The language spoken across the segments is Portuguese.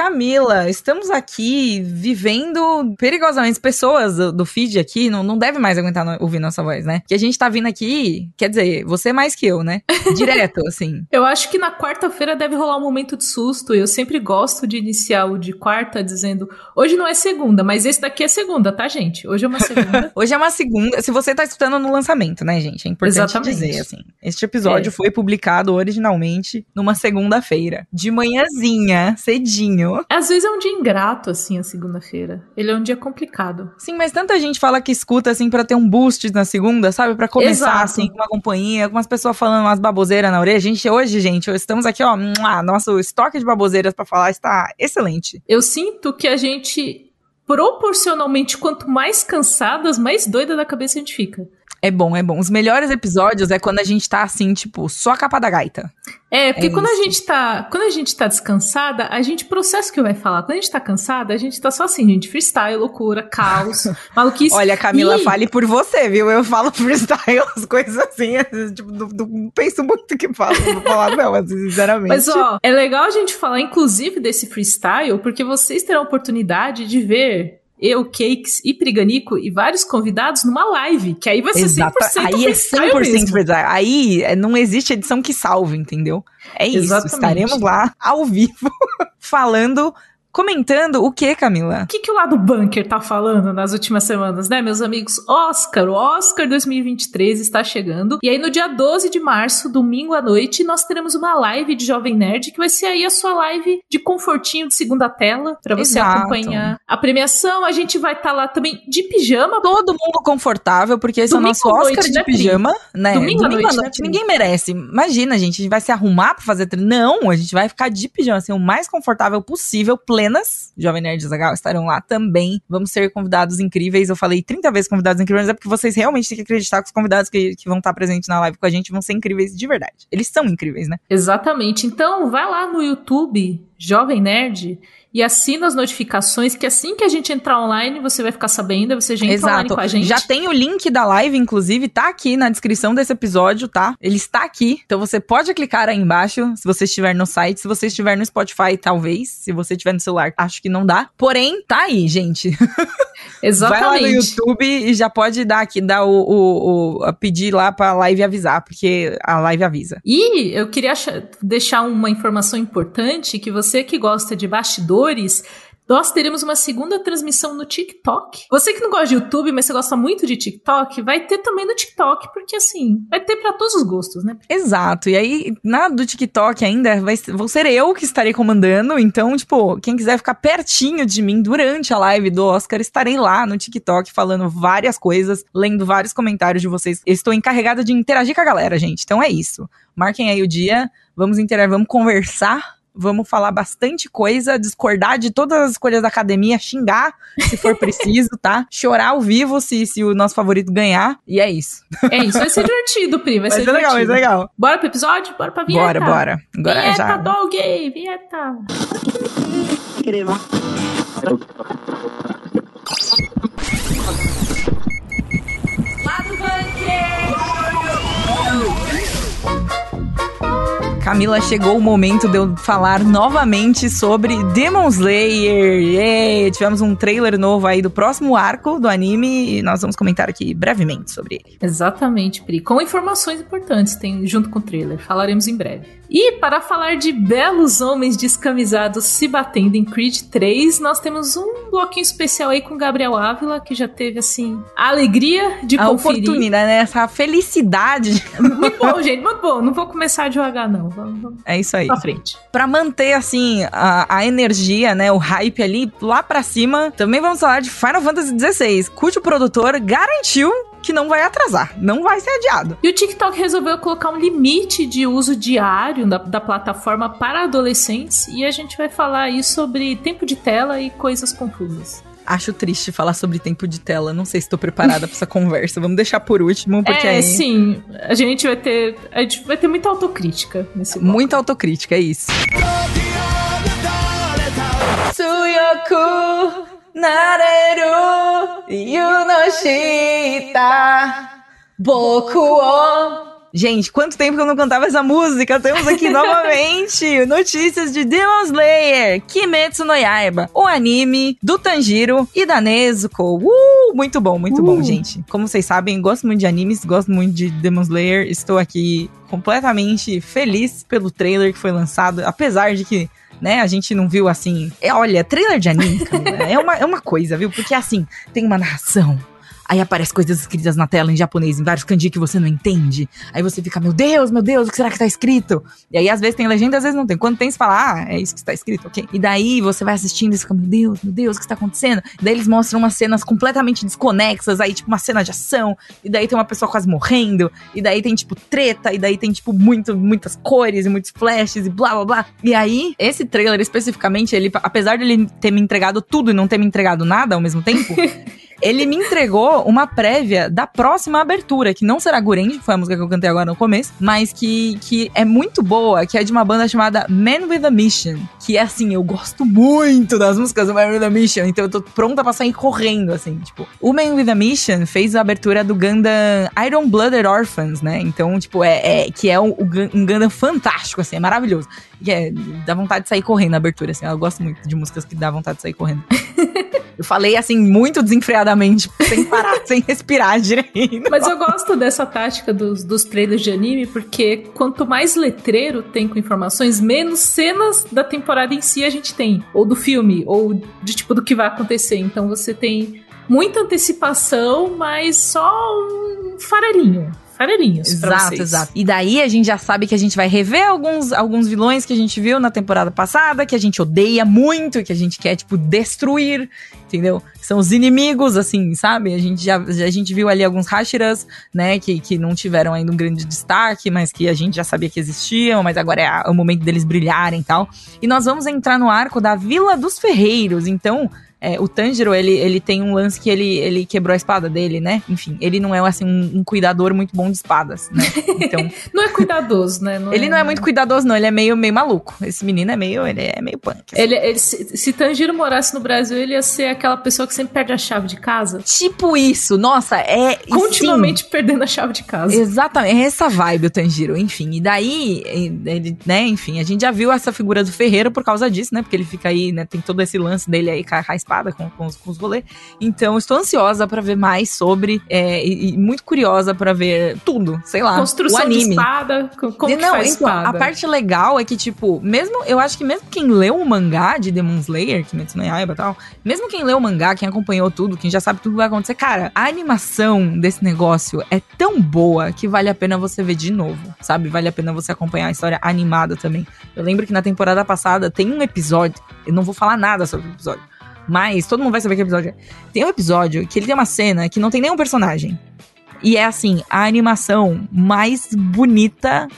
Camila. Estamos aqui vivendo perigosamente. Pessoas do, do feed aqui não, não devem mais aguentar no, ouvir nossa voz, né? Que a gente tá vindo aqui, quer dizer, você mais que eu, né? Direto, assim. Eu acho que na quarta-feira deve rolar um momento de susto. Eu sempre gosto de iniciar o de quarta dizendo: hoje não é segunda, mas esse daqui é segunda, tá, gente? Hoje é uma segunda. hoje é uma segunda. Se você tá escutando no lançamento, né, gente? É importante Exatamente. dizer, assim. Este episódio é. foi publicado originalmente numa segunda-feira. De manhãzinha, cedinho. Às vezes é um dia ingrato, assim, a segunda-feira. Ele é um dia complicado. Sim, mas tanta gente fala que escuta, assim, para ter um boost na segunda, sabe? para começar, Exato. assim, com uma companhia, algumas pessoas falando umas baboseiras na orelha. Gente, hoje, gente, estamos aqui, ó, nosso estoque de baboseiras para falar está excelente. Eu sinto que a gente proporcionalmente, quanto mais cansadas, mais doida da cabeça a gente fica. É bom, é bom. Os melhores episódios é quando a gente tá assim, tipo, só a capa da gaita. É, porque é quando a gente tá, quando a gente tá descansada, a gente processa o que vai falar. Quando a gente tá cansada, a gente tá só assim, gente, freestyle, loucura, caos, maluquice. Olha, Camila, e... fale por você, viu? Eu falo freestyle, as coisas assim, tipo, não, não penso muito que falo, vou falar não, assim, sinceramente. Mas ó, é legal a gente falar inclusive desse freestyle, porque vocês terão a oportunidade de ver eu, Cakes e Priganico e vários convidados numa live, que aí vai ser Exato. 100% Aí é 100% freestyle. Aí é, não existe edição que salve, entendeu? É isso, Exatamente. estaremos lá ao vivo falando Comentando o que, Camila? O que, que o lado bunker tá falando nas últimas semanas, né, meus amigos? Oscar, o Oscar 2023 está chegando. E aí, no dia 12 de março, domingo à noite, nós teremos uma live de Jovem Nerd, que vai ser aí a sua live de confortinho de segunda tela, para você Exato. acompanhar a premiação. A gente vai estar tá lá também de pijama. Todo mundo confortável, porque esse domingo é o nosso Oscar noite, de né, pijama, né? Domingo, domingo à noite, noite né, ninguém merece. Imagina, gente, a gente vai se arrumar pra fazer. Não, a gente vai ficar de pijama, assim, o mais confortável possível, plenas. Jovem Nerd Zagal estarão lá também. Vamos ser convidados incríveis. Eu falei 30 vezes convidados incríveis, mas é porque vocês realmente têm que acreditar que os convidados que, que vão estar presentes na live com a gente vão ser incríveis de verdade. Eles são incríveis, né? Exatamente. Então, vai lá no YouTube, Jovem Nerd, e assina as notificações, que assim que a gente entrar online, você vai ficar sabendo, você já entra Exato. online com a gente. Já tem o link da live, inclusive, tá aqui na descrição desse episódio, tá? Ele está aqui. Então você pode clicar aí embaixo, se você estiver no site, se você estiver no Spotify, talvez. Se você estiver no celular, acho que não dá. Porém, tá aí, gente. Exatamente. Vai lá no YouTube e já pode dar aqui, dar o, o, o pedir lá pra live avisar, porque a live avisa. E eu queria deixar uma informação importante, que você que gosta de bastidor seguidores nós teremos uma segunda transmissão no TikTok. Você que não gosta de YouTube, mas você gosta muito de TikTok, vai ter também no TikTok, porque assim, vai ter para todos os gostos, né? Exato. E aí, na do TikTok ainda, vai, vou ser eu que estarei comandando. Então, tipo, quem quiser ficar pertinho de mim durante a live do Oscar, estarei lá no TikTok falando várias coisas, lendo vários comentários de vocês. estou encarregada de interagir com a galera, gente. Então é isso. Marquem aí o dia, vamos interagir, vamos conversar Vamos falar bastante coisa, discordar de todas as escolhas da academia, xingar se for preciso, tá? Chorar ao vivo se, se o nosso favorito ganhar. E é isso. É isso, vai ser divertido, Pri. Vai, vai ser, ser legal, vai ser legal. Bora pro episódio? Bora pra vinheta. Bora, bora. Agora vinheta, já. dog, vinheta. Camila, chegou o momento de eu falar novamente sobre Demon Slayer. Yeah! Tivemos um trailer novo aí do próximo arco do anime e nós vamos comentar aqui brevemente sobre ele. Exatamente, Pri. Com informações importantes tem junto com o trailer. Falaremos em breve. E para falar de belos homens descamisados se batendo em Creed 3, nós temos um bloquinho especial aí com Gabriel Ávila, que já teve, assim, a alegria de a conferir. oportunidade, né? Essa felicidade. Muito bom, gente, muito bom. Não vou começar devagar, não. Vamos, vamos é isso aí. Pra frente. Pra manter, assim, a, a energia, né, o hype ali lá pra cima, também vamos falar de Final Fantasy XVI, cujo produtor garantiu que não vai atrasar, não vai ser adiado. E o TikTok resolveu colocar um limite de uso diário da, da plataforma para adolescentes e a gente vai falar aí sobre tempo de tela e coisas confusas acho triste falar sobre tempo de tela. Não sei se estou preparada para essa conversa. Vamos deixar por último, porque é, aí... sim. A gente vai ter, a gente vai ter muita autocrítica nesse momento. Muita autocrítica, é isso. Suyoku nareru yunoshita boku o Gente, quanto tempo que eu não cantava essa música? Temos aqui novamente notícias de Demon Slayer, Kimetsu no Yaiba, o anime do Tanjiro e da Nezuko. Uh, muito bom, muito uh. bom, gente. Como vocês sabem, gosto muito de animes, gosto muito de Demon Slayer. Estou aqui completamente feliz pelo trailer que foi lançado, apesar de que né? A gente não viu assim. É, olha, trailer de anime, é, uma, é uma coisa, viu? Porque assim, tem uma narração Aí aparecem coisas escritas na tela em japonês, em vários kanji que você não entende. Aí você fica, meu Deus, meu Deus, o que será que tá escrito? E aí às vezes tem legenda, às vezes não tem. Quando tem, você fala, ah, é isso que está escrito, ok. E daí você vai assistindo e fica, meu Deus, meu Deus, o que está acontecendo? E daí eles mostram umas cenas completamente desconexas, aí tipo uma cena de ação, e daí tem uma pessoa quase morrendo, e daí tem tipo treta, e daí tem tipo muito, muitas cores e muitos flashes e blá blá blá. E aí, esse trailer especificamente, ele, apesar de ele ter me entregado tudo e não ter me entregado nada ao mesmo tempo, ele me entregou uma prévia da próxima abertura, que não será Gurendi, que foi a música que eu cantei agora no começo, mas que, que é muito boa, que é de uma banda chamada Man with a Mission, que é assim, eu gosto muito das músicas do Man with a Mission, então eu tô pronta pra sair correndo, assim, tipo. O Man with a Mission fez a abertura do Gundam Iron Blooded Orphans, né? Então, tipo, é, é que é um, um Gundam fantástico, assim, é maravilhoso. E é, dá vontade de sair correndo na abertura, assim, eu gosto muito de músicas que dá vontade de sair correndo. Eu falei assim, muito desenfreadamente, sem parar, sem respirar direito. Mas eu gosto dessa tática dos, dos trailers de anime, porque quanto mais letreiro tem com informações, menos cenas da temporada em si a gente tem. Ou do filme, ou de tipo do que vai acontecer. Então você tem muita antecipação, mas só um farelinho farelinhos. Exato, exato. E daí a gente já sabe que a gente vai rever alguns, alguns vilões que a gente viu na temporada passada, que a gente odeia muito, que a gente quer, tipo, destruir, entendeu? São os inimigos, assim, sabe? A gente já a gente viu ali alguns Hashiras, né, que, que não tiveram ainda um grande destaque, mas que a gente já sabia que existiam, mas agora é, é o momento deles brilharem e tal. E nós vamos entrar no arco da Vila dos Ferreiros, então é, o Tanjiro, ele, ele tem um lance que ele, ele quebrou a espada dele, né? Enfim, ele não é, assim, um, um cuidador muito bom de espadas, né? Então... não é cuidadoso, né? Não ele é, não é muito cuidadoso, não. Ele é meio, meio maluco. Esse menino é meio, ele é meio punk. Assim. Ele, ele, se, se Tanjiro morasse no Brasil, ele ia ser aquela pessoa que sempre perde a chave de casa. Tipo isso. Nossa, é... Continuamente sim, perdendo a chave de casa. Exatamente. É essa vibe o Tanjiro. Enfim, e daí, ele, né? Enfim, a gente já viu essa figura do Ferreiro por causa disso, né? Porque ele fica aí, né? Tem todo esse lance dele aí com a espada, com, com, os, com os rolês. Então, estou ansiosa para ver mais sobre é, e, e, muito curiosa para ver tudo, sei lá. Construção o anime. de espada, como Não, faz então, espada. A parte legal é que, tipo, mesmo, eu acho que mesmo quem leu o mangá de Demon Slayer, Kimetsu no Yaiba e tal, mesmo quem leu o mangá, quem acompanhou tudo, quem já sabe tudo que vai acontecer, cara, a animação desse negócio é tão boa que vale a pena você ver de novo, sabe? Vale a pena você acompanhar a história animada também. Eu lembro que na temporada passada tem um episódio, eu não vou falar nada sobre o episódio, mas todo mundo vai saber que episódio é. Tem um episódio que ele tem uma cena que não tem nenhum personagem. E é assim, a animação mais bonita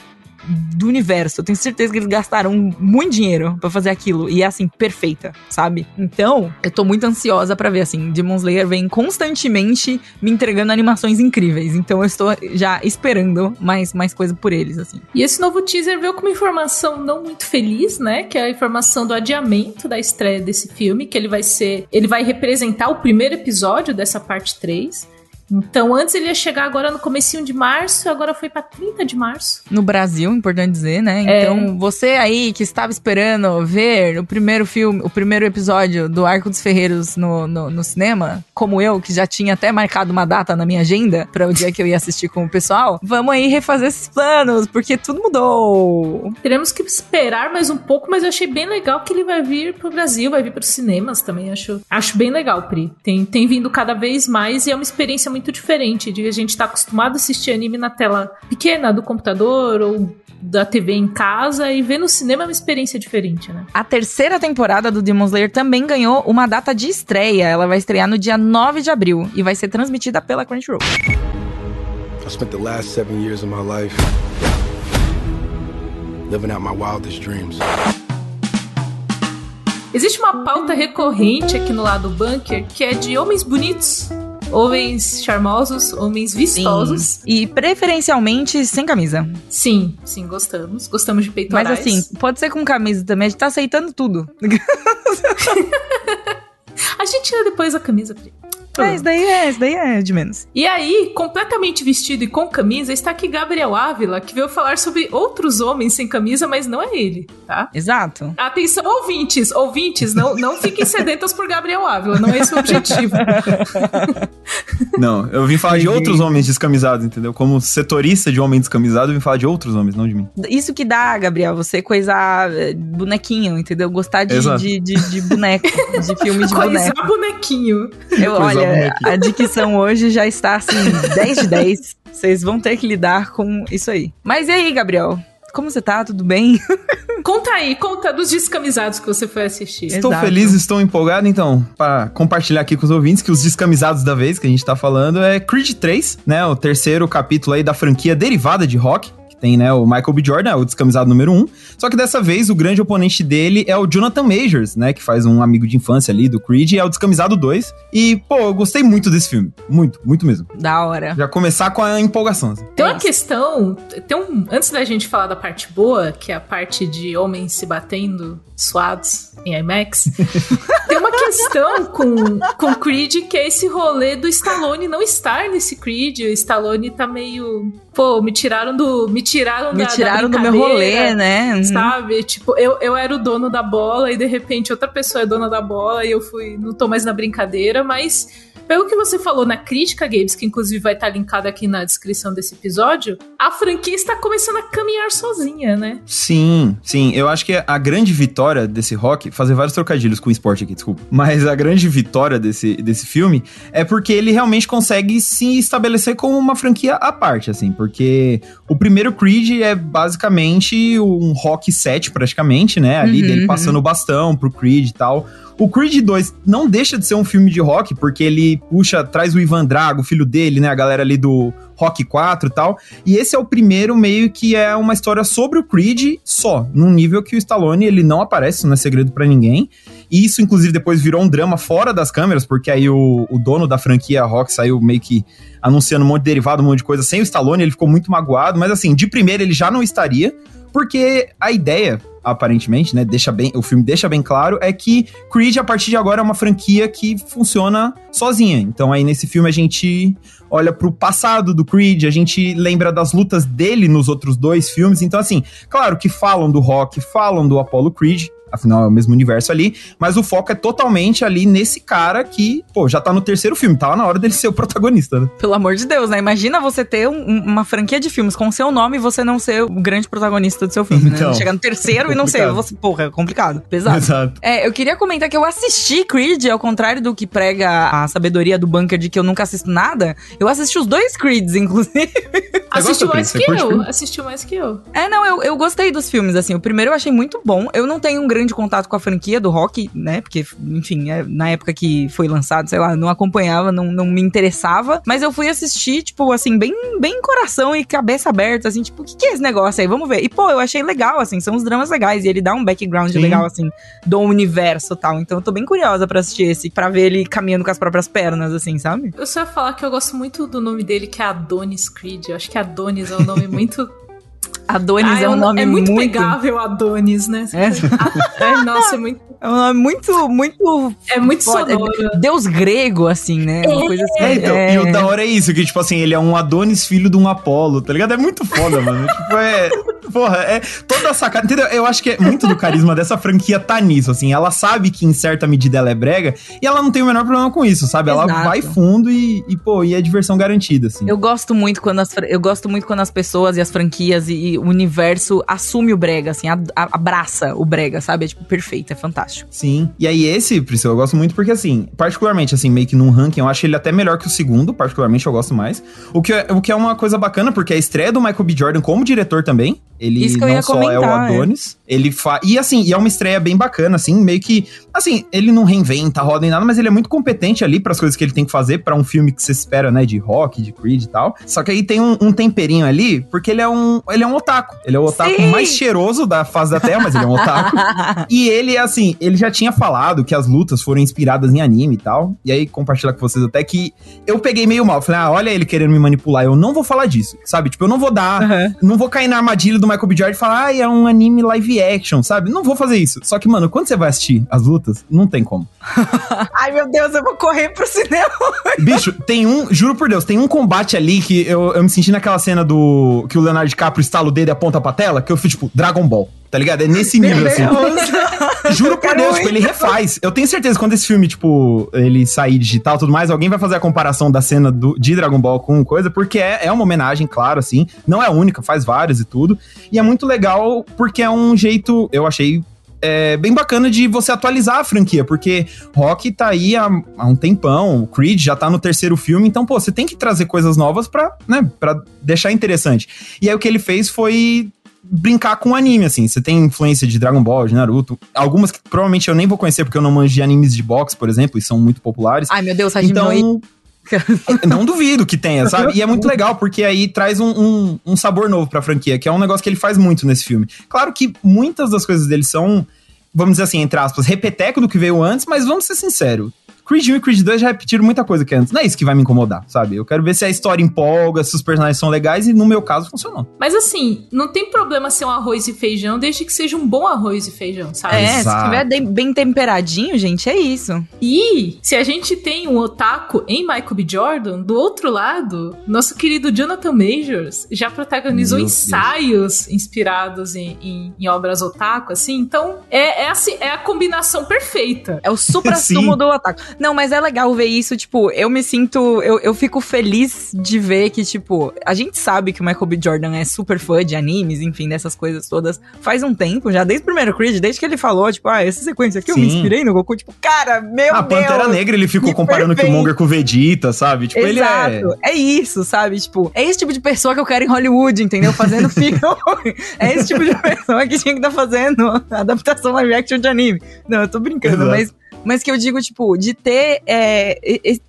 do universo. Eu tenho certeza que eles gastaram muito dinheiro para fazer aquilo. E é assim, perfeita, sabe? Então, eu tô muito ansiosa para ver, assim. Demon Slayer vem constantemente me entregando animações incríveis. Então eu estou já esperando mais, mais coisa por eles, assim. E esse novo teaser veio com uma informação não muito feliz, né? Que é a informação do adiamento da estreia desse filme, que ele vai ser. Ele vai representar o primeiro episódio dessa parte 3. Então, antes ele ia chegar agora no comecinho de março, agora foi para 30 de março. No Brasil, importante dizer, né? É. Então, você aí que estava esperando ver o primeiro filme, o primeiro episódio do Arco dos Ferreiros no, no, no cinema, como eu, que já tinha até marcado uma data na minha agenda para o dia que eu ia assistir com o pessoal, vamos aí refazer esses planos, porque tudo mudou. Teremos que esperar mais um pouco, mas eu achei bem legal que ele vai vir pro Brasil, vai vir para os cinemas também. Acho, acho bem legal, Pri. Tem, tem vindo cada vez mais e é uma experiência muito muito diferente de a gente estar tá acostumado a assistir anime na tela pequena do computador ou da TV em casa e ver no cinema é uma experiência diferente, né? A terceira temporada do Demon Slayer também ganhou uma data de estreia. Ela vai estrear no dia 9 de abril e vai ser transmitida pela Crunchyroll. I spent the last seven years of my life living out my wildest dreams. Existe uma pauta recorrente aqui no lado do bunker que é de homens bonitos homens charmosos, homens vistosos. Sim. E preferencialmente sem camisa. Sim, sim, gostamos. Gostamos de peitorais. Mas assim, pode ser com camisa também, a gente tá aceitando tudo. a gente tira depois a camisa. É, isso daí é, isso daí é de menos. E aí, completamente vestido e com camisa, está aqui Gabriel Ávila, que veio falar sobre outros homens sem camisa, mas não é ele, tá? Exato. Atenção, ouvintes, ouvintes, não, não fiquem sedentos por Gabriel Ávila, não é esse o objetivo. Não, eu vim falar de outros homens descamisados, entendeu? Como setorista de homem descamisado, eu vim falar de outros homens, não de mim. Isso que dá, Gabriel, você coisar eh, bonequinho, entendeu? Gostar de, de, de, de boneco, de filme de Coisar boneco. bonequinho. Eu, Coisar olha, bonequinho. a dicção hoje já está assim, 10 de 10. Vocês vão ter que lidar com isso aí. Mas e aí, Gabriel? Como você tá? Tudo bem? Conta aí, conta dos descamisados que você foi assistir. Exato. Estou feliz, estou empolgado, então, para compartilhar aqui com os ouvintes que os descamisados da vez que a gente tá falando é Creed 3, né? O terceiro capítulo aí da franquia derivada de Rock. Tem, né, o Michael B. Jordan, o descamisado número um. Só que dessa vez o grande oponente dele é o Jonathan Majors, né? Que faz um amigo de infância ali do Creed, e é o descamisado 2. E, pô, eu gostei muito desse filme. Muito, muito mesmo. Da hora. Já começar com a empolgação. assim. Tem É uma questão, tem um, antes da gente falar da parte boa, que é a parte de homens se batendo suados em IMAX, tem uma questão com, com Creed que é esse rolê do Stallone não estar nesse Creed. O Stallone tá meio, pô, me tiraram do, me tiraram Me da, tiraram da do meu rolê, brincadeira, né? Uhum. Sabe? Tipo, eu, eu era o dono da bola e de repente outra pessoa é dona da bola e eu fui, não tô mais na brincadeira, mas pelo que você falou na crítica, Games, que inclusive vai estar linkado aqui na descrição desse episódio, a franquia está começando a caminhar sozinha, né? Sim, sim. Eu acho que a grande vitória desse rock, fazer vários trocadilhos com o esporte aqui, desculpa. Mas a grande vitória desse, desse filme é porque ele realmente consegue se estabelecer como uma franquia à parte, assim. Porque o primeiro Creed é basicamente um rock set, praticamente, né? Ali Uhum, dele uhum. passando o bastão pro Creed e tal. O Creed 2 não deixa de ser um filme de rock, porque ele puxa, traz o Ivan Drago, o filho dele, né? A galera ali do Rock 4 e tal. E esse é o primeiro meio que é uma história sobre o Creed só, num nível que o Stallone ele não aparece, não é segredo pra ninguém. Isso, inclusive, depois virou um drama fora das câmeras, porque aí o, o dono da franquia Rock saiu meio que anunciando um monte de derivado, um monte de coisa sem o Stallone, ele ficou muito magoado, mas assim, de primeira ele já não estaria, porque a ideia, aparentemente, né, deixa bem, o filme deixa bem claro, é que Creed, a partir de agora, é uma franquia que funciona sozinha. Então aí nesse filme a gente olha pro passado do Creed, a gente lembra das lutas dele nos outros dois filmes. Então, assim, claro que falam do Rock, falam do Apollo Creed, afinal é o mesmo universo ali, mas o foco é totalmente ali nesse cara que, pô, já tá no terceiro filme, tava na hora dele ser o protagonista, né? Pelo amor de Deus, né? Imagina você ter um- um- uma franquia de filmes com seu nome e você não ser o grande protagonista do seu filme, né? Então, Chegar no terceiro e não ser. Você, porra, é complicado. Pesado. Exato. É, eu queria comentar que eu assisti Creed, ao contrário do que prega a sabedoria do bunker de que eu nunca assisto nada. Eu assisti os dois Creeds, inclusive. Assistiu mais que eu. Assistiu mais que eu. É, não, eu, eu gostei dos filmes, assim. O primeiro eu achei muito bom. Eu não tenho um grande contato com a franquia do rock, né? Porque, enfim, é, na época que foi lançado, sei lá, não acompanhava, não, não me interessava. Mas eu fui assistir, tipo, assim, bem, bem coração e cabeça aberta, assim, tipo, o que, que é esse negócio aí? Vamos ver. E, pô, eu achei legal, assim, são os dramas legais. E ele dá um background Sim. legal, assim, do universo e tal. Então eu tô bem curiosa pra assistir esse, pra ver ele caminhando com as próprias pernas, assim, sabe? Eu só ia falar que eu gosto muito do nome dele, que é Adonis Creed. Eu acho que Adonis é um nome muito. Adonis Ah, é um nome É muito, muito. pegável, Adonis, né? É. É, nossa, é muito, É um nome muito, muito. é muito foda. sonoro. Deus grego, assim, né? Uma coisa assim. É, então, é. e o da hora é isso, que, tipo assim, ele é um Adonis filho de um Apolo, tá ligado? É muito foda, mano. tipo, é. Porra, é toda a sacada. Entendeu? Eu acho que é muito do carisma dessa franquia tá nisso, assim. Ela sabe que em certa medida ela é brega e ela não tem o menor problema com isso, sabe? Ela Exato. vai fundo e, e, pô, e é diversão garantida, assim. Eu gosto muito quando as, eu gosto muito quando as pessoas e as franquias e, e o universo assume o brega, assim, a- a- abraça o brega, sabe? É tipo perfeito, é fantástico. Sim. E aí esse, Priscila, eu gosto muito porque, assim, particularmente, assim, meio que num ranking, eu acho ele até melhor que o segundo, particularmente eu gosto mais. O que é, o que é uma coisa bacana, porque é a estreia do Michael B. Jordan como diretor também. Ele Isso que eu não ia só é o comentar, é. Adonis, ele fa... E assim, e é uma estreia bem bacana, assim, meio que... Assim, ele não reinventa a roda nem nada, mas ele é muito competente ali pras coisas que ele tem que fazer pra um filme que você espera, né, de rock, de Creed e tal. Só que aí tem um, um temperinho ali, porque ele é um, ele é um otaku. Ele é o otaku Sim. mais cheiroso da face da Terra, mas ele é um otaku. E ele, assim, ele já tinha falado que as lutas foram inspiradas em anime e tal. E aí, compartilhar com vocês até que eu peguei meio mal. Falei, ah, olha ele querendo me manipular. Eu não vou falar disso, sabe? Tipo, eu não vou dar. Aham. Não vou cair na armadilha do Michael B. Jordan e fala, ah, é um anime live action, sabe? Não vou fazer isso. Só que, mano, quando você vai assistir as lutas, não tem como. Ai, meu Deus, eu vou correr pro cinema. Bicho, tem um, juro por Deus, tem um combate ali que eu, eu me senti naquela cena do. que o Leonardo DiCaprio estala o dedo e aponta pra tela, que eu fui tipo, Dragon Ball, tá ligado? É nesse nível, assim. Juro por Deus, tipo, ele refaz. Eu tenho certeza que quando esse filme, tipo, ele sair digital e tudo mais, alguém vai fazer a comparação da cena do, de Dragon Ball com coisa, porque é, é uma homenagem, claro, assim. Não é a única, faz várias e tudo. E é muito legal porque é um jeito, eu achei é, bem bacana de você atualizar a franquia, porque Rock tá aí há, há, um tempão, Creed já tá no terceiro filme, então, pô, você tem que trazer coisas novas pra, né, pra deixar interessante. E aí o que ele fez foi brincar com anime, assim. Você tem influência de Dragon Ball, de Naruto, algumas que provavelmente eu nem vou conhecer porque eu não manjo de animes de boxe, por exemplo, e são muito populares. Ai, meu Deus, Hajime então, não duvido que tenha, sabe? E é muito legal, porque aí traz um, um, um, sabor novo pra franquia, que é um negócio que ele faz muito nesse filme. Claro que muitas das coisas dele são, vamos dizer assim, entre aspas, repeteco do que veio antes, mas vamos ser sinceros. Creed 1 e Creed 2 já repetiram muita coisa que antes. Não é isso que vai me incomodar, sabe? Eu quero ver se a história empolga, se os personagens são legais e no meu caso funcionou. Mas assim, não tem problema ser um arroz e feijão, desde que seja um bom arroz e feijão, sabe? É, Exato. se tiver bem temperadinho, gente, é isso. E se a gente tem um otaku em Michael B. Jordan, do outro lado, nosso querido Jonathan Majors já protagonizou meu ensaios Deus. inspirados em, em, em, obras otaku, assim. Então, é, é, assim, é a combinação perfeita. É o supra-sumo do otaku. Não, mas é legal ver isso, tipo, eu me sinto. Eu, eu fico feliz de ver que, tipo, a gente sabe que o Michael B. Jordan é super fã de animes, enfim, dessas coisas todas, faz um tempo já, desde o primeiro Creed, desde que ele falou, tipo, ah, essa sequência aqui Sim. eu me inspirei no Goku, tipo, cara, meu a Deus. A Pantera Negra ele ficou comparando perfeito. Killmonger com o Vegeta, sabe? Tipo, Exato. ele é. É isso, sabe? Tipo, é esse tipo de pessoa que eu quero em Hollywood, entendeu? Fazendo filme. é esse tipo de pessoa que tinha que estar tá fazendo adaptação live action de anime. Não, eu tô brincando, Exato. mas mas que eu digo, tipo, de ter é,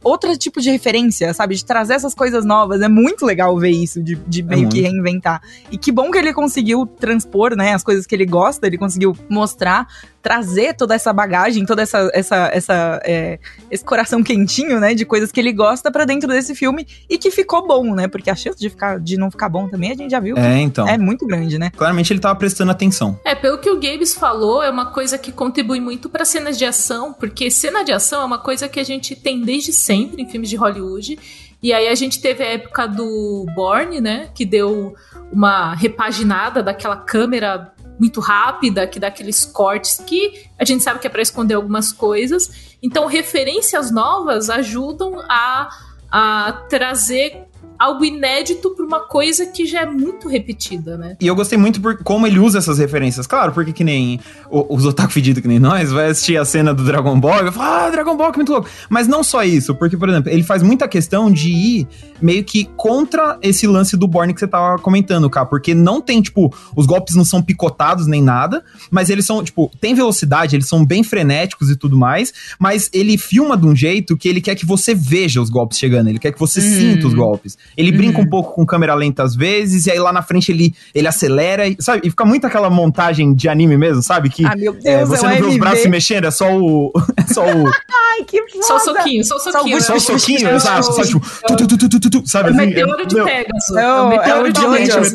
outro tipo de referência, sabe? De trazer essas coisas novas. É muito legal ver isso, de, de é meio é que reinventar. E que bom que ele conseguiu transpor, né, as coisas que ele gosta, ele conseguiu mostrar trazer toda essa bagagem, toda essa, essa, essa é, esse coração quentinho, né, de coisas que ele gosta para dentro desse filme e que ficou bom, né? Porque a chance de ficar de não ficar bom também a gente já viu. É, então. É muito grande, né? Claramente ele tava prestando atenção. É, pelo que o Gabes falou, é uma coisa que contribui muito para cenas de ação, porque cena de ação é uma coisa que a gente tem desde sempre em filmes de Hollywood. E aí a gente teve a época do Borne, né, que deu uma repaginada daquela câmera muito rápida, que dá aqueles cortes que a gente sabe que é para esconder algumas coisas. Então, referências novas ajudam a, a trazer algo inédito para uma coisa que já é muito repetida, né? E eu gostei muito por como ele usa essas referências. Claro, porque que nem os otaku fedidos que nem nós, vai assistir a cena do Dragon Ball e vai falar, ah, Dragon Ball que muito louco. Mas não só isso, porque, por exemplo, ele faz muita questão de ir meio que contra esse lance do Borne que você tava comentando, cara, porque não tem, tipo, os golpes não são picotados nem nada, mas eles são, tipo, tem velocidade, eles são bem frenéticos e tudo mais, mas ele filma de um jeito que ele quer que você veja os golpes chegando, ele quer que você hum. sinta os golpes. Ele uhum. brinca um pouco com câmera lenta às vezes, e aí lá na frente ele, ele acelera, e, sabe? E fica muito aquela montagem de anime mesmo, sabe? Que ah, meu Deus, é, você é não vê os braços se mexendo, é só o. É só o. Ai, que foda. Só o soquinho, só o soquinho. Só o soquinho, exato. Só tipo. Tu, tu, tu, tu, tu, sabe? Assim, meteoro de Pegasus. É o meteoro de Pegasus.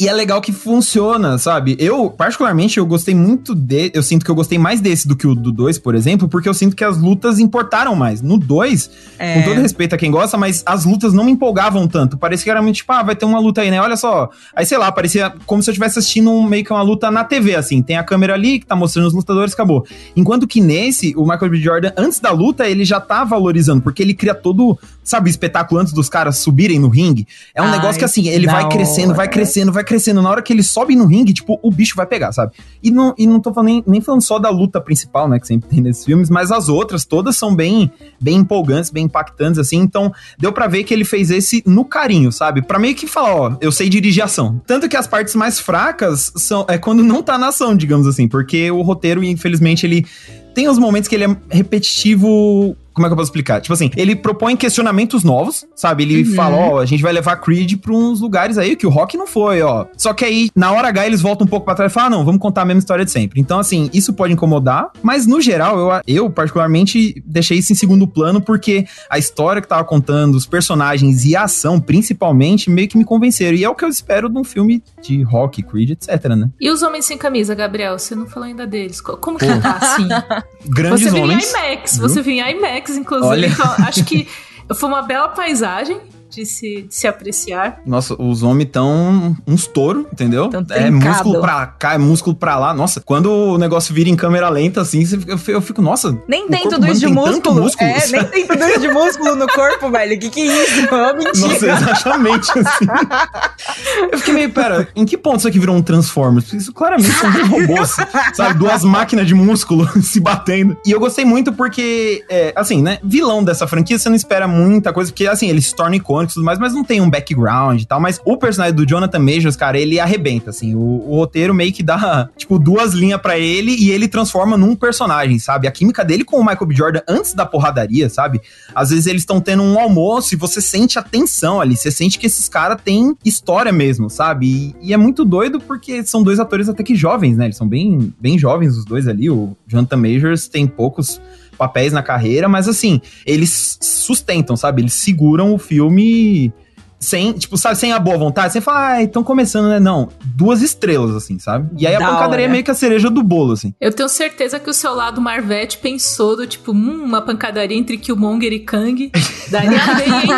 E é legal que funciona, sabe? Eu, particularmente, eu gostei muito de. Eu sinto que eu gostei mais desse do que o do 2, por exemplo, porque eu sinto que as lutas importaram mais. No 2, é... com todo respeito a quem gosta, mas as lutas não me empolgavam tanto. Parecia que era muito tipo, ah, vai ter uma luta aí, né? Olha só. Aí, sei lá, parecia como se eu estivesse assistindo um, meio que uma luta na TV, assim. Tem a câmera ali que tá mostrando os lutadores, acabou. Enquanto que nesse, o Michael B. Jordan, antes da luta, ele já tá valorizando, porque ele cria todo, sabe, espetáculo antes dos caras subirem no ringue. É um Ai, negócio que, assim, ele vai crescendo, vai crescendo, vai crescendo. Na hora que ele sobe no ringue, tipo, o bicho vai pegar, sabe? E não, e não tô falando nem, nem falando só da luta principal, né, que sempre tem nesses filmes, mas as outras todas são bem, bem empolgantes, bem impactantes, assim. Então, deu para ver que ele fez esse no carinho, sabe? Pra meio que falar, ó, eu sei dirigir ação. Tanto que as partes mais fracas são é quando não tá na ação, digamos assim, porque o roteiro, infelizmente, ele tem os momentos que ele é repetitivo Como é que eu posso explicar? Tipo assim, ele propõe questionamentos novos, sabe? Ele Uhum. fala, ó, a gente vai levar Creed pra uns lugares aí que o rock não foi, ó. Só que aí, na hora H, eles voltam um pouco pra trás e falam, ah, não, vamos contar a mesma história de sempre. Então, assim, isso pode incomodar, mas no geral, eu, eu particularmente deixei isso em segundo plano, porque a história que tava contando, os personagens e a ação, principalmente, meio que me convenceram. E é o que eu espero de um filme de rock, Creed, etc, né? E os Homens Sem Camisa, Gabriel? Você não falou ainda deles. Co- Como que tá assim? Grandes Você vinha em homens. IMAX, viu? você vinha em IMAX, inclusive. Olha. Então, acho que foi uma bela paisagem de se, de se apreciar. Nossa, os homens tão uns touro, entendeu? Tão é músculo pra cá, é músculo pra lá. Nossa, quando o negócio vira em câmera lenta, assim, eu fico, noça. Nem tem tudo isso de músculo. músculo? É, nem tem tudo isso de músculo no corpo, velho. Que que é isso? É mentira. Nossa, exatamente assim. Eu fiquei meio, pera, em que ponto isso aqui virou um Transformers? Isso claramente são dois robôs, sabe? Duas máquinas de músculo se batendo. E eu gostei muito porque, é, assim, né? Vilão dessa franquia, você não espera muita coisa, porque, assim, ele se torna icônico e tudo mais, mas não tem um background e tal. Mas o personagem do Jonathan Majors, cara, ele arrebenta, assim. O, o roteiro meio que dá, tipo, duas linhas pra ele e ele transforma num personagem, sabe? A química dele com o Michael B. Jordan antes da porradaria, sabe? Às vezes eles estão tendo um almoço e você sente a tensão ali, você sente que esses caras têm história mesmo, sabe? E, e é muito doido porque são dois atores até que jovens, né? Eles são bem, bem jovens os dois ali. O Jonathan Majors tem poucos papéis na carreira, mas assim, eles sustentam, sabe? Eles seguram o filme sem, tipo, sabe, sem a boa vontade, sem falar, ah, estão começando, né? Não, duas estrelas, assim, sabe? E aí a Da pancadaria é hora. meio que a cereja do bolo, assim. Eu tenho certeza que o seu lado Marvete pensou do tipo, hum, uma pancadaria entre Killmonger e Kang. Daria bem, hein?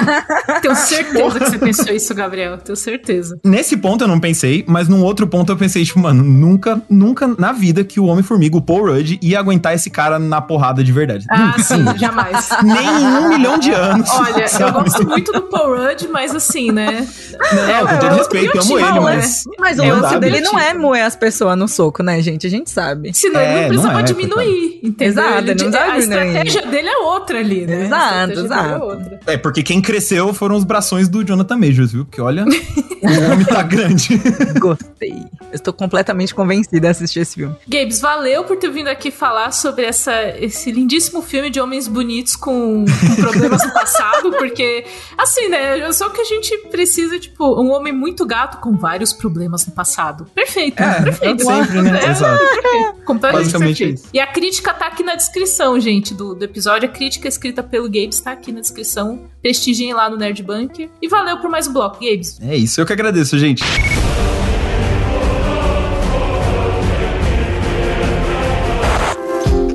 Tenho certeza que você pensou isso, Gabriel. Tenho certeza. Nesse ponto eu não pensei, mas num outro ponto eu pensei, tipo, mano, nunca, nunca na vida que o Homem-Formiga, o Paul Rudd, ia aguentar esse cara na porrada de verdade. Ah, nunca, sim, jamais. Nem em um milhão de anos. Olha, eu sabe? gosto muito do Paul Rudd, mas assim, né? Não, com todo eu- respeito, eu amo eu ele, te mas. Mas o É, lance dele né? não é moer as pessoas no soco, né, gente? A gente sabe. Senão ele É, não precisava não é, diminuir, entendeu? Exato, Ele- não a diminuir. estratégia dele é outra ali, né? Exato, A estratégia dele exato. É outra. É, porque quem cresceu foram os brações do Jonathan Majors, viu? Porque olha, o homem tá grande. Gostei. Eu estou completamente convencida a assistir esse filme. Gabes, valeu por ter vindo aqui falar sobre essa, esse lindíssimo filme de homens bonitos com, com problemas no passado, porque, assim, né, só que a gente precisa, tipo, um homem muito gato com vários problemas no passado. Perfeito, É, perfeito. sempre, né? É, Exato. Completamente perfeito. é isso. E a crítica tá aqui na descrição, gente, do, do episódio. A crítica escrita pelo Gabes tá aqui na descrição. Prestigiem lá no Nerd Bunker. E valeu por mais um bloco, Gabes. É isso, eu que agradeço, gente.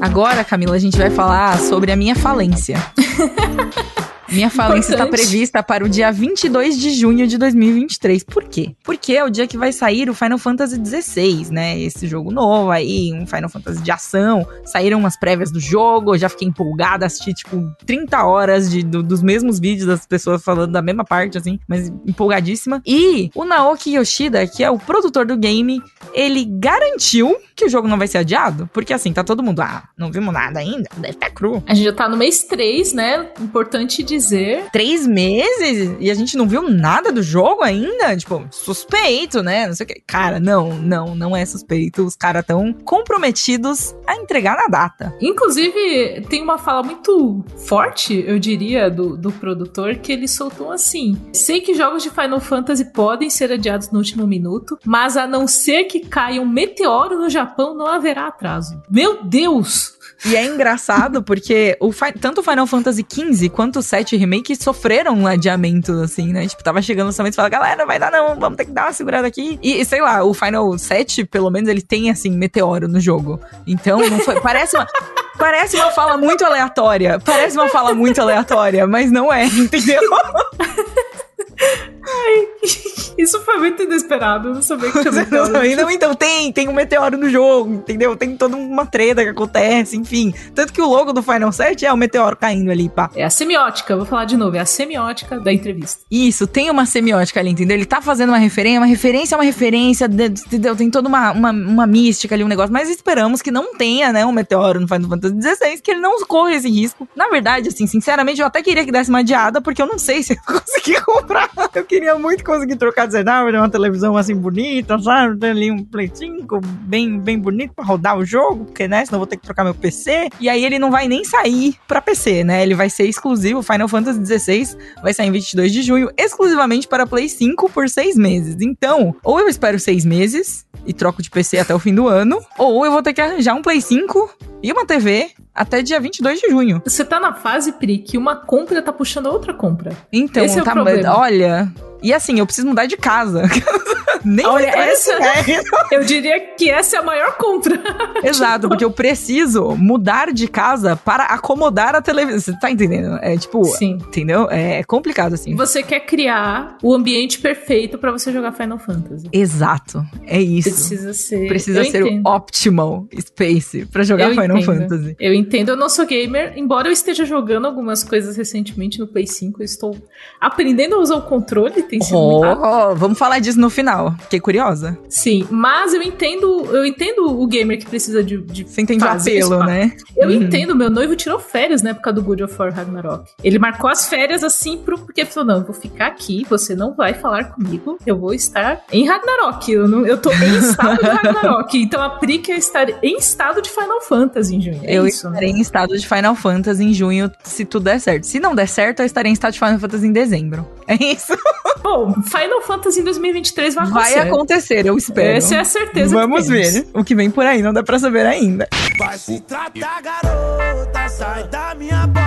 Agora, Camila, a gente vai falar sobre a minha falência. Minha falência está prevista para o dia 22 de junho de 2023. Por quê? Porque é o dia que vai sair o Final Fantasy XVI, né? Esse jogo novo aí, um Final Fantasy de ação. Saíram umas prévias do jogo, eu já fiquei empolgada, assisti, tipo, 30 horas de, do- dos mesmos vídeos das pessoas falando da mesma parte, assim, mas empolgadíssima. E o Naoki Yoshida, que é o produtor do game, ele garantiu que o jogo não vai ser adiado. Porque assim, tá todo mundo, ah, não vimos nada ainda, deve estar cru. A gente já tá no mês 3, né? Importante dizer. Três meses e a gente não viu nada do jogo ainda? Tipo, suspeito, né? Não sei o que. Cara, não, não, não é suspeito. Os caras tão comprometidos a entregar na data. Inclusive, tem uma fala muito forte, eu diria, do, do produtor, que ele soltou assim: Sei que jogos de Final Fantasy podem ser adiados no último minuto, mas a não ser que caia um meteoro no Japão, não haverá atraso. Meu Deus! E é engraçado porque o, tanto o Final Fantasy XV quanto o 7 Remake sofreram um adiamento, assim, né? Tipo, tava chegando o lançamento e fala, galera, vai dar não, vamos ter que dar uma segurada aqui. E, e sei lá, o Final 7, pelo menos, ele tem, assim, meteoro no jogo. Então, não foi. Parece uma. Parece uma fala muito aleatória. Parece uma fala muito aleatória, mas não é, entendeu? Isso foi muito inesperado, eu não sabia que tinha meteoro. Não, então tem, tem um meteoro no jogo, entendeu? Tem toda uma treta que acontece, enfim. Tanto que o logo do Final 7 é o meteoro caindo ali, pá. É a semiótica, vou falar de novo, é a semiótica da entrevista. Isso, tem uma semiótica ali, entendeu? Ele tá fazendo uma referência, uma referência é uma referência, de- entendeu? Tem toda uma, uma, uma mística ali, um negócio, mas esperamos que não tenha, né, um meteoro no Final Fantasy XVI, que ele não corra esse risco. Na verdade, assim, sinceramente, eu até queria que desse uma adiada, porque eu não sei se eu consegui comprar. Eu queria muito conseguir trocar casa e tal, uma televisão assim bonita, sabe? Tem ali um Play 5 bem, bem bonito pra rodar o jogo, porque, né, senão eu vou ter que trocar meu PC. E aí ele não vai nem sair pra PC, né? Ele vai ser exclusivo, Final Fantasy XVI vai sair em 22 de junho, exclusivamente para Play 5 por seis meses. Então, ou eu espero seis meses e troco de PC até o fim do ano, ou eu vou ter que arranjar um Play 5 e uma TV até dia 22 de junho. Você tá na fase, Pri, que uma compra tá puxando a outra compra. Então, Esse é o tá, problema. olha. E assim, eu preciso mudar de casa. Nem Olha, essa-. Eu diria que essa é a maior compra. Exato, porque eu preciso mudar de casa para acomodar a televisão. Você tá entendendo? É tipo, Sim. entendeu? É complicado assim. Você quer criar o ambiente perfeito pra você jogar Final Fantasy. Exato, é isso. Precisa ser. Precisa eu ser entendo. o optimal space pra jogar Eu Final entendo. Fantasy. Eu entendo, eu não sou gamer, embora eu esteja jogando algumas coisas recentemente no Play 5, eu estou aprendendo a usar o controle, tem sido Oh, muito oh, vamos falar disso no final. Fiquei curiosa. Sim, mas eu entendo, eu entendo o gamer que precisa de, de Você entende o apelo, isso. né? Eu Uhum. entendo, meu noivo tirou férias na época do God of War Ragnarok. Ele marcou as férias assim pro, porque ele falou: não, eu vou ficar aqui, você não vai falar comigo, eu vou estar em Ragnarok. Eu, não, eu tô em estado de Ragnarok. Então a Pri quer estar em estado de Final Fantasy em junho. É eu isso, né? estarei em estado de Final Fantasy em junho, se tudo der certo. Se não der certo, eu estarei em estado de Final Fantasy em dezembro. É isso. Bom, Final Fantasy em 2023 vai Vai acontecer. acontecer, eu espero. Essa é a certeza Vamos ver. O que vem por aí, não dá pra saber ainda. Vai se tratar, garota, sai da minha bola.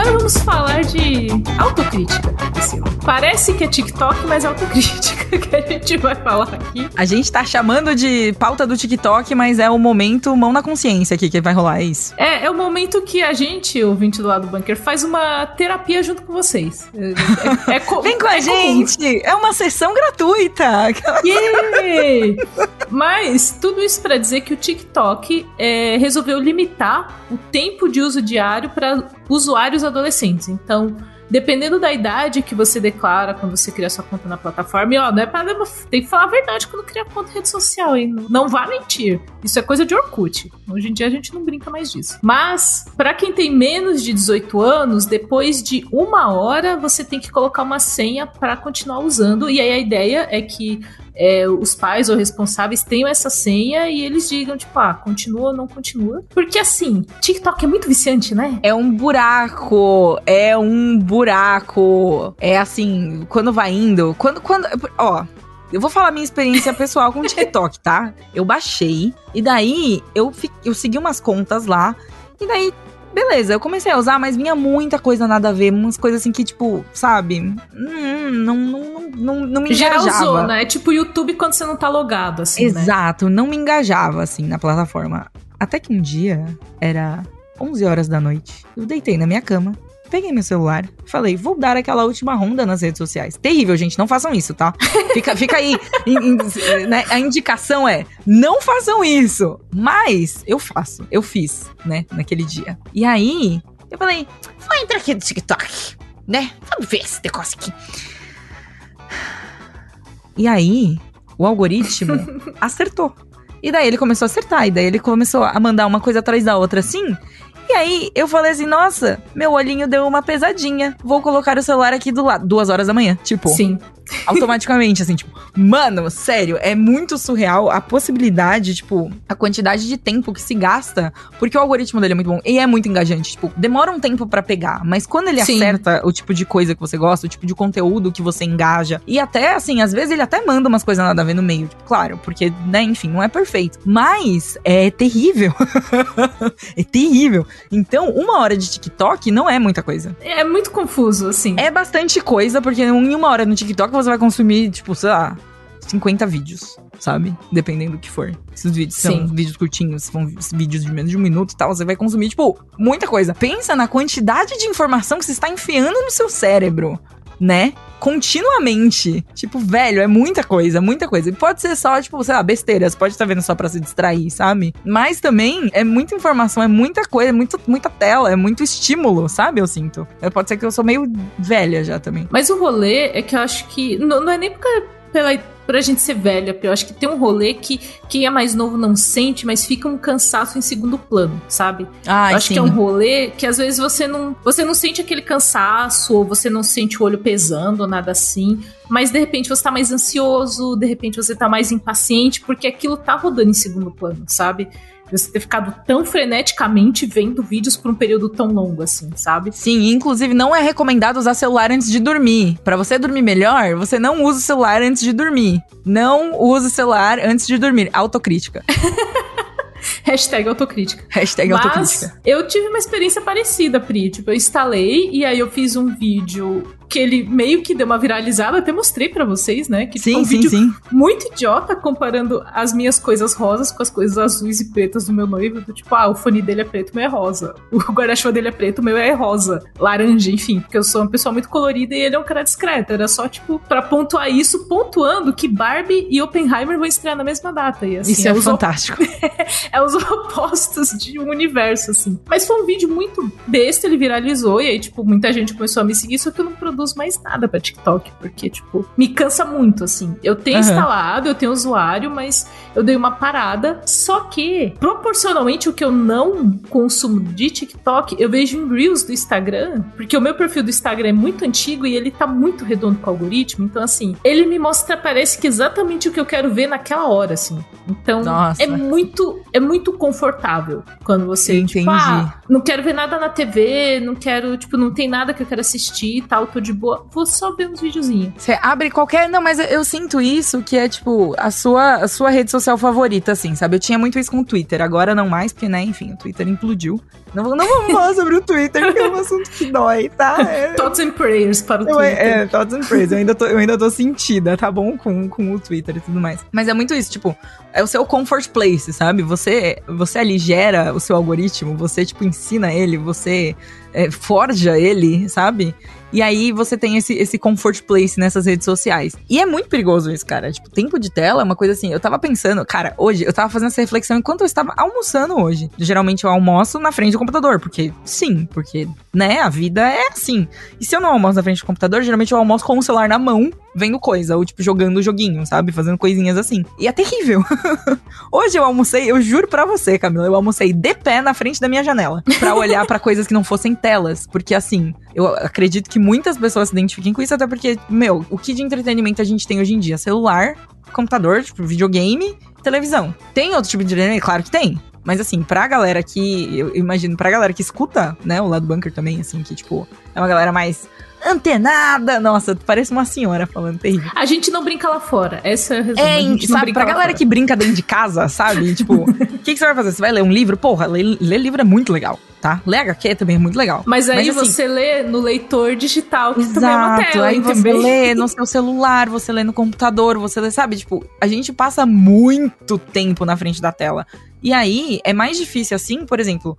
Agora vamos falar de autocrítica. Priscila. Parece que é TikTok, mas é autocrítica que a gente vai falar aqui. A gente tá chamando de pauta do TikTok, mas é o momento mão na consciência aqui que vai rolar, é isso. É, é o momento que a gente, ouvinte do lado do bunker, faz uma terapia junto com vocês. É, é, é Vem com a é comum. gente! É uma sessão gratuita! Yay! Mas tudo isso pra dizer que o TikTok é, resolveu limitar o tempo de uso diário para usuários adolescentes. Então, dependendo da idade que você declara quando você cria sua conta na plataforma, e ó, não é pra, tem que falar a verdade quando cria conta em rede social, hein? Não, vá mentir. Isso é coisa de Orkut. Hoje em dia a gente não brinca mais disso. Mas, pra quem tem menos de 18 anos, depois de uma hora você tem que colocar uma senha pra continuar usando. E aí a ideia é que é, os pais ou responsáveis tenham essa senha e eles digam, tipo, ah, continua ou não continua. Porque assim, TikTok é muito viciante, né? É um buraco, é um buraco. É assim, quando vai indo, quando quando, ó, eu vou falar minha experiência pessoal com o TikTok, tá? Eu baixei e daí eu eu segui umas contas lá e daí Beleza, eu comecei a usar, mas vinha muita coisa nada a ver, umas coisas assim que, tipo, sabe? Hum, não, não, não, não, me engajava. Geralzona, é tipo o YouTube quando você não tá logado, assim, né? Exato, não me engajava assim na plataforma. Até que um dia, era 11 horas da noite, eu deitei na minha cama, peguei meu celular, falei, vou dar aquela última ronda nas redes sociais. Terrível, gente, não façam isso, tá? Fica, fica aí, in- in- né? a indicação é, não façam isso. Mas eu faço, eu fiz, né, naquele dia. E aí, eu falei, vou entrar aqui no TikTok, né? Vamos ver esse negócio aqui. E aí, o algoritmo acertou. E daí ele começou a acertar, e daí ele começou a mandar uma coisa atrás da outra assim. E aí eu falei assim: nossa, meu olhinho deu uma pesadinha. Vou colocar o celular aqui do lado, duas horas da manhã. Tipo, Sim. Automaticamente, assim, tipo, mano, sério, é muito surreal a possibilidade, tipo, a quantidade de tempo que se gasta, porque o algoritmo dele é muito bom e é muito engajante, tipo, demora um tempo pra pegar, mas quando ele Sim. acerta o tipo de coisa que você gosta, o tipo de conteúdo que você engaja, e até, assim, às vezes ele até manda umas coisas nada a ver no meio, tipo, claro, porque, né, enfim, não é perfeito, mas é terrível. é terrível. Então, uma hora de TikTok não é muita coisa. É muito confuso, assim. É bastante coisa, porque em uma hora no TikTok você vai consumir, tipo, sei lá, 50 vídeos, sabe? Dependendo do que for. Se os vídeos são Sim. vídeos curtinhos, se são vídeos de menos de um minuto e tal, você vai consumir, tipo, muita coisa. Pensa na quantidade de informação que você está enfiando no seu cérebro, né? Continuamente. Tipo, velho, é muita coisa, muita coisa. E pode ser só, tipo, sei lá, besteira. Você pode estar vendo só pra se distrair, sabe? Mas também é muita informação, é muita coisa, é muito, muita tela, é muito estímulo, sabe? Eu sinto. Pode ser que eu sou meio velha já também. Mas o rolê é que eu acho que. Não, não é nem porque pela, pra gente ser velha, eu acho que tem um rolê que quem é mais novo não sente, mas fica um cansaço em segundo plano, sabe? Ah, eu acho sim. que é um rolê que às vezes você não, você não sente aquele cansaço, ou você não sente o olho pesando, ou nada assim. Mas de repente você tá mais ansioso, de repente você tá mais impaciente, porque aquilo tá rodando em segundo plano, sabe? Você ter ficado tão freneticamente vendo vídeos por um período tão longo assim, sabe? Sim, inclusive não é recomendado usar celular antes de dormir. Pra você dormir melhor, você não usa o celular antes de dormir. Não use o celular antes de dormir. Autocrítica. Hashtag autocrítica. Hashtag Mas autocrítica. eu tive uma experiência parecida, Pri. Tipo, eu instalei e aí eu fiz um vídeo que ele meio que deu uma viralizada, até mostrei pra vocês, né? Que tipo, Sim, um sim, vídeo sim. muito idiota comparando as minhas coisas rosas com as coisas azuis e pretas do meu noivo. Do tipo, ah, o fone dele é preto, o meu é rosa. O guarda-chuva dele é preto, o meu é rosa. Laranja, enfim. Porque eu sou uma pessoa muito colorida e ele é um cara discreto. Era só, tipo, pra pontuar isso, pontuando que Barbie e Oppenheimer vão estrear na mesma data. E assim, Isso é os fantástico. é os opostos de um universo, assim. Mas foi um vídeo muito besta, ele viralizou, e aí, tipo, muita gente começou a me seguir, só que eu não produzo mais nada pra TikTok, porque, tipo, me cansa muito, assim. Eu tenho Aham. instalado, eu tenho usuário, mas eu dei uma parada. Só que, proporcionalmente, o que eu não consumo de TikTok, eu vejo em Reels do Instagram, porque o meu perfil do Instagram é muito antigo e ele tá muito redondo com o algoritmo, então, assim, ele me mostra, parece que exatamente o que eu quero ver naquela hora, assim. Então, Nossa. é muito, é muito confortável quando você, Entendi. tipo, ah, não quero ver nada na TV, não quero, tipo, não tem nada que eu quero assistir e tal, tô de boa, vou só ver uns videozinhos. Você abre qualquer. Não, mas eu, sinto isso que é, tipo, a sua, a sua rede social favorita, assim, sabe? Eu tinha muito isso com o Twitter, agora não mais, porque, né, enfim, o Twitter implodiu. Não, vou- não vamos falar sobre o Twitter, porque é um assunto que dói, tá? É, Thoughts and prayers para o Eu, Twitter. é, thoughts and prayers. Eu ainda tô, eu ainda tô sentida, tá bom? Com, com o Twitter e tudo mais. Mas é muito isso, tipo, é o seu comfort place, sabe? Você, você ali gera o seu algoritmo, você, tipo, ensina ele, você é, forja ele, sabe? E aí você tem esse, esse comfort place nessas redes sociais. E é muito perigoso isso, cara. Tipo, tempo de tela é uma coisa assim. Eu tava pensando, cara, hoje eu tava fazendo essa reflexão enquanto eu estava almoçando hoje. Geralmente eu almoço na frente do computador, porque sim, porque, né, a vida é assim. E se eu não almoço na frente do computador, geralmente eu almoço com o celular na mão, vendo coisa, ou tipo, jogando joguinho, sabe? Fazendo coisinhas assim. E é terrível. Hoje eu almocei, eu juro pra você, Camila, eu almocei de pé na frente da minha janela. Pra olhar pra coisas que não fossem telas. Porque assim, eu acredito que muitas pessoas se identifiquem com isso, até porque, meu, o que de entretenimento a gente tem hoje em dia? Celular, computador, tipo, videogame, televisão. Tem outro tipo de entretenimento? Claro que tem. Mas assim, pra galera que. Eu imagino, pra galera que escuta, né? O lado bunker também, assim, que, tipo, é uma galera mais antenada. Nossa, parece uma senhora falando terrível. A gente não brinca lá fora. Essa é a resumo. É, a gente sabe, pra galera fora. que brinca dentro de casa, sabe? Tipo, o que, que você vai fazer? Você vai ler um livro? Porra, ler, ler livro é muito legal, tá? Ler HQ também é muito legal. Mas aí assim, você lê no leitor digital, que também é uma Exato, tela, aí você também. lê no seu celular, você lê no computador, você lê, sabe? Tipo, a gente passa muito tempo na frente da tela. E aí, é mais difícil assim, por exemplo,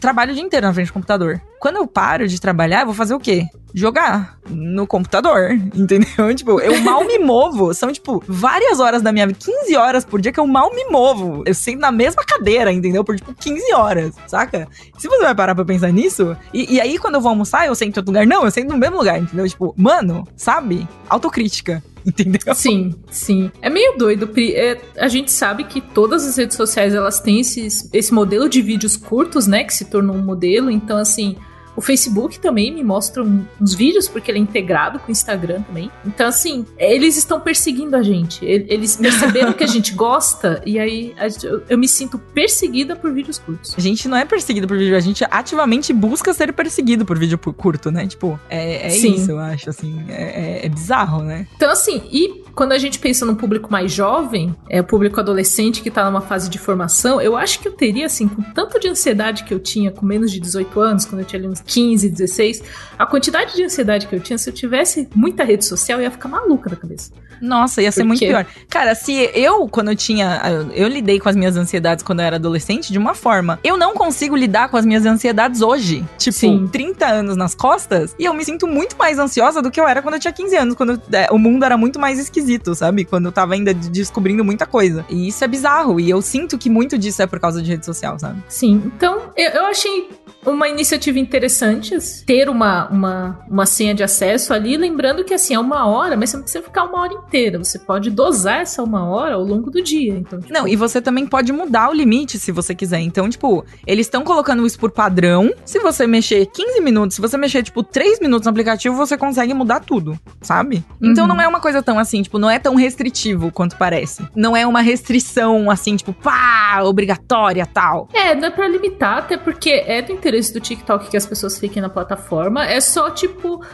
trabalho o dia inteiro na frente do computador. Quando eu paro de trabalhar, eu vou fazer o quê? Jogar no computador, entendeu? Tipo, eu mal me movo. São, tipo, várias horas da minha vida, 15 horas por dia que eu mal me movo. Eu sento na mesma cadeira, entendeu? Por, tipo, 15 horas, saca? Se você vai parar pra pensar nisso, e, e aí quando eu vou almoçar, eu sento em outro lugar. Não, eu sento no mesmo lugar, entendeu? Tipo, mano, sabe? Autocrítica, entendeu? Sim, sim. É meio doido. Pri. É, a gente sabe que todas as redes sociais elas têm esses, esse modelo de vídeos curtos, né? Que se tornou um modelo. Então, assim, o Facebook também me mostra uns vídeos, porque ele é integrado com o Instagram também. Então, assim, eles estão perseguindo a gente. Eles perceberam que a gente gosta, e aí eu, me sinto perseguida por vídeos curtos. A gente não é perseguido por vídeo, a gente ativamente busca ser perseguido por vídeo curto, né? Tipo, é, é isso, eu acho, assim. É, é- é bizarro, né? Então, assim, e quando a gente pensa num público mais jovem, é o público adolescente que tá numa fase de formação, eu acho que eu teria, assim, com tanto de ansiedade que eu tinha com menos de 18 anos, quando eu tinha ali uns 15, 16, a quantidade de ansiedade que eu tinha, se eu tivesse muita rede social, eu ia ficar maluca da cabeça. Nossa, ia ser Por muito quê? pior. Cara, se eu, quando eu tinha. Eu, eu lidei com as minhas ansiedades quando eu era adolescente de uma forma. Eu não consigo lidar com as minhas ansiedades hoje. Tipo, Sim. 30 anos nas costas. E eu me sinto muito mais ansiosa do que eu era quando eu tinha 15 anos. Quando é, o mundo era muito mais esquisito, sabe? Quando eu tava ainda de- descobrindo muita coisa. E isso é bizarro. E eu sinto que muito disso é por causa de rede social, sabe? Sim, então eu, eu achei uma iniciativa interessante ter uma, uma, uma senha de acesso ali, lembrando que assim, é uma hora, mas você não precisa ficar uma hora inteira. Você pode dosar essa uma hora ao longo do dia. Então, tipo, Não, e você também pode mudar o limite se você quiser. Então, tipo, eles estão colocando isso por padrão. Se você mexer 15 minutos, se você mexer, tipo, 3 minutos no aplicativo, você consegue mudar tudo, sabe? Então Uhum. não é uma coisa tão assim, tipo, não é tão restritivo quanto parece. Não é uma restrição assim, tipo, pá, obrigatória tal. É, dá pra limitar, até porque é do interesse do TikTok que as pessoas fiquem na plataforma. É só, tipo,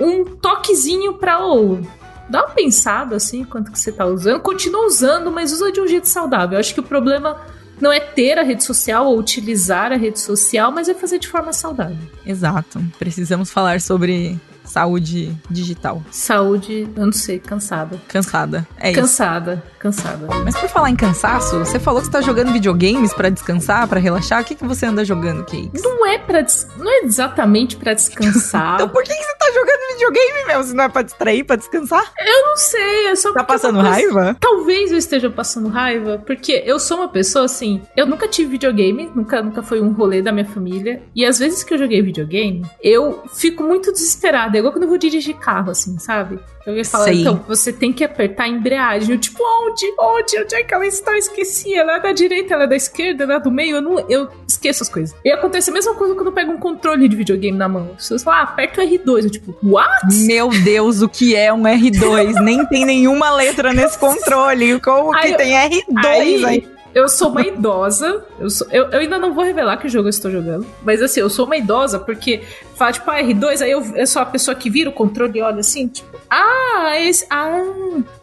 um toquezinho pra ou. Dá uma pensada, assim, quanto que você tá usando. Continua usando, mas usa de um jeito saudável. Eu acho que o problema não é ter a rede social ou utilizar a rede social, mas é fazer de forma saudável. Exato. Precisamos falar sobre saúde digital. Saúde, eu não sei, cansada. Cansada. É isso. Cansada, cansada. Mas por falar em cansaço, você falou que você tá jogando videogames pra descansar, pra relaxar. O que, que você anda jogando, Cakes? Não é para não é exatamente pra descansar. Então por que, que você tá jogando videogame, meu? Se não é pra distrair, pra descansar? Eu não sei, é só Tá passando coisa- raiva? Talvez eu esteja passando raiva, porque eu sou uma pessoa assim. Eu nunca tive videogame, nunca, nunca foi um rolê da minha família. E às vezes que eu joguei videogame, eu fico muito desesperada. É igual quando eu vou dirigir carro, assim, sabe? Eu ia falar, Sei. então, você tem que apertar a embreagem. Eu, tipo, onde? Onde? Onde é que ela está? Eu esqueci. Ela é da direita, ela é da esquerda, ela é do meio. Eu, não, eu esqueço as coisas. E acontece a mesma coisa quando eu pego um controle de videogame na mão. As pessoas falam, ah, aperta o R2. Eu, tipo, what? Meu Deus, o que é um R2? Nem tem nenhuma letra nesse controle. Como Aí que tem R2 aí? Eu sou uma idosa. Eu, sou- eu, eu ainda não vou revelar que jogo eu estou jogando. Mas assim, eu sou uma idosa porque fala, tipo, ah, R2, aí eu, eu sou a pessoa que vira o controle e olha assim, tipo, ah, esse. Ah,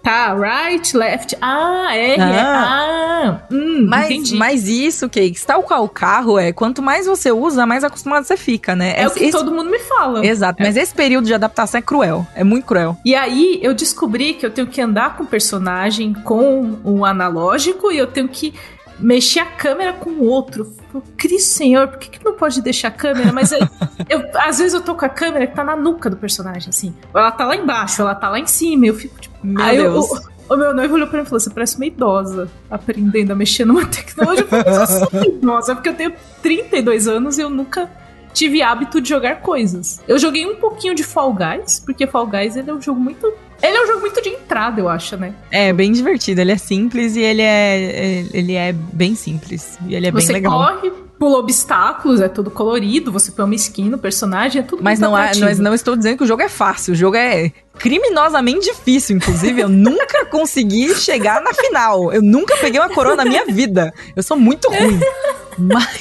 tá, right, left. Ah, R, é, ah, hum, Mas, entendi. mas isso, Cakes, tal qual o carro é, quanto mais você usa, mais acostumado você fica, né? é o que Esse- todo mundo me fala. Exato, mas esse período de adaptação é cruel. É muito cruel. E aí eu descobri que eu tenho que andar com o personagem com o analógico e eu tenho que mexer a câmera com o outro. Eu, Cristo Senhor, por que, que não pode deixar a câmera? Mas aí, eu, às vezes eu tô com a câmera que tá na nuca do personagem, assim. Ela tá lá embaixo, ela tá lá em cima. Eu fico tipo. Meu aí eu- Deus. o, o meu noivo olhou pra mim e falou: Você parece uma idosa aprendendo a mexer numa tecnologia. Eu falei, eu sou uma idosa, porque eu tenho 32 anos e eu nunca tive hábito de jogar coisas. Eu joguei um pouquinho de Fall Guys, porque Fall Guys ele é um jogo muito. Ele é um jogo muito de entrada, eu acho, né? É bem divertido. Ele é simples e ele é, ele é bem simples. E ele é bem você legal. corre, pula obstáculos, é tudo colorido, você põe uma skin no personagem, é tudo Mas muito não, há, atrativo. nós não estou dizendo que o jogo é fácil. O jogo é criminosamente difícil. Inclusive, eu nunca consegui chegar na final. Eu nunca peguei uma coroa na minha vida. Eu sou muito ruim. Mas.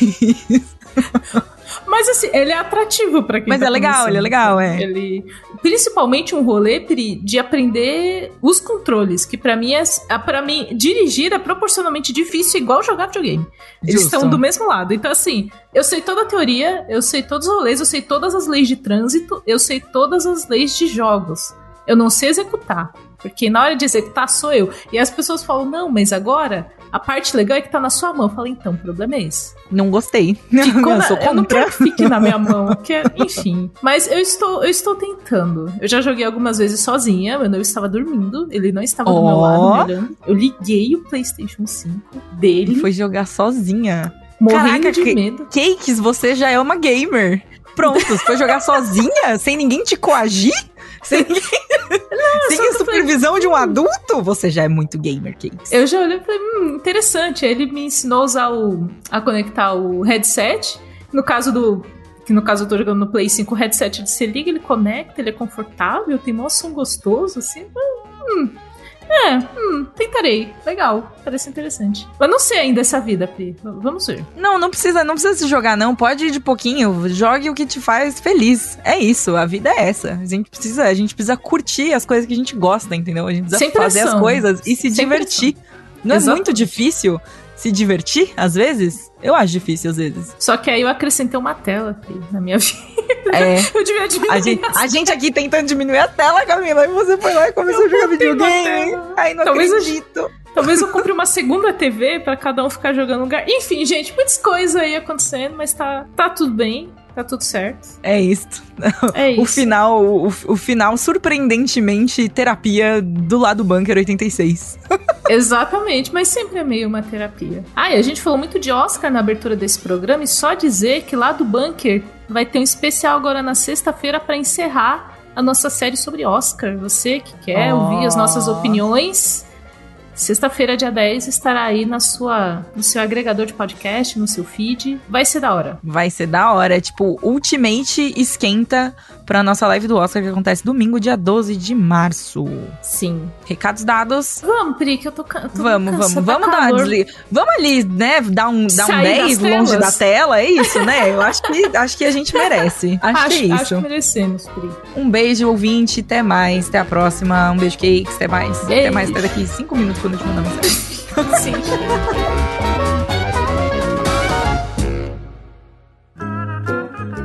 Mas assim, ele é atrativo pra quem Mas tá é legal, ele é legal, é. Ele principalmente um rolê Pri, de aprender os controles, que pra mim é para mim dirigir é proporcionalmente difícil igual jogar videogame. Eles Justo. estão do mesmo lado. Então assim, eu sei toda a teoria, eu sei todos os rolês, eu sei todas as leis de trânsito, eu sei todas as leis de jogos. Eu não sei executar, porque na hora de executar sou eu. E as pessoas falam: "Não, mas agora a parte legal é que tá na sua mão". Eu falo: "Então, o problema é esse". Não gostei. Ficou eu sou eu não quero que fique na minha mão, porque, enfim. Mas eu estou, eu estou tentando. Eu já joguei algumas vezes sozinha, meu noivo estava dormindo, ele não estava do meu lado me olhando. Eu liguei o PlayStation 5 dele, Foi jogar sozinha. morrendo Caraca, de que- medo. Cakes, você já é uma gamer. Pronto, você foi jogar sozinha? Sem ninguém te coagir? Sem, ninguém... sem a supervisão de um adulto? Você já é muito gamer, Cakes. Eu já olhei e falei, hum, interessante. Ele me ensinou a usar o. a conectar o headset. No caso do. Que no caso eu tô jogando no Play 5, o headset você liga, ele conecta, ele é confortável, tem mó som gostoso, assim. Hum. É, hum, tentarei. Legal, parece interessante. Mas não sei ainda essa vida, Pri. Vamos ver. Não, não precisa, não precisa se jogar, não. Pode ir de pouquinho. Jogue o que te faz feliz. É isso, a vida é essa. A gente precisa, a gente precisa curtir as coisas que a gente gosta, entendeu? A gente precisa Sem fazer as pressão. coisas e se Sem divertir. Não é Exato. muito difícil se divertir, às vezes? Eu acho difícil, às vezes. Só que aí eu acrescentei uma tela, Pri, na minha vida. É. Eu devia diminuir A gente, a gente aqui tentando diminuir a tela, Camila, e você foi lá e começou a jogar videogame. Ai, não Talvez eu- acredito. Talvez eu compre uma segunda TV pra cada um ficar jogando no lugar. Enfim, gente, muitas coisas aí acontecendo, mas tá, tá tudo bem, tá tudo certo. É isso. É isso. O final, o, o final, surpreendentemente, terapia do lado Bunker 86. Exatamente, mas sempre é meio uma terapia. Ah, e a gente falou muito de Oscar na abertura desse programa e só dizer que lá do Bunker vai ter um especial agora na sexta-feira pra encerrar a nossa série sobre Oscar. Você que quer Oh. ouvir as nossas opiniões, sexta-feira, dia 10, estará aí na sua, no seu agregador de podcast, no seu feed. Vai ser da hora. Vai ser da hora. Tipo, Ultimate esquenta pra nossa live do Oscar que acontece domingo, dia 12 de março. Sim. Recados dados. Vamos, Pri, que eu tô, ca- tô Vamos, cansada, vamos, tá vamos dar uma desliga. Vamos ali, né? Dar um, dar um Sair 10 das longe telas. da tela, é isso, né? Eu acho que, acho que a gente merece. Acho, Acho, que é acho isso. que merecemos, Pri. Um beijo, ouvinte. Até mais. Até a próxima. Um beijo, Cakes. Até mais. Até Beijo. mais. Até daqui 5 minutos quando eu te mandar mensagem. Sim.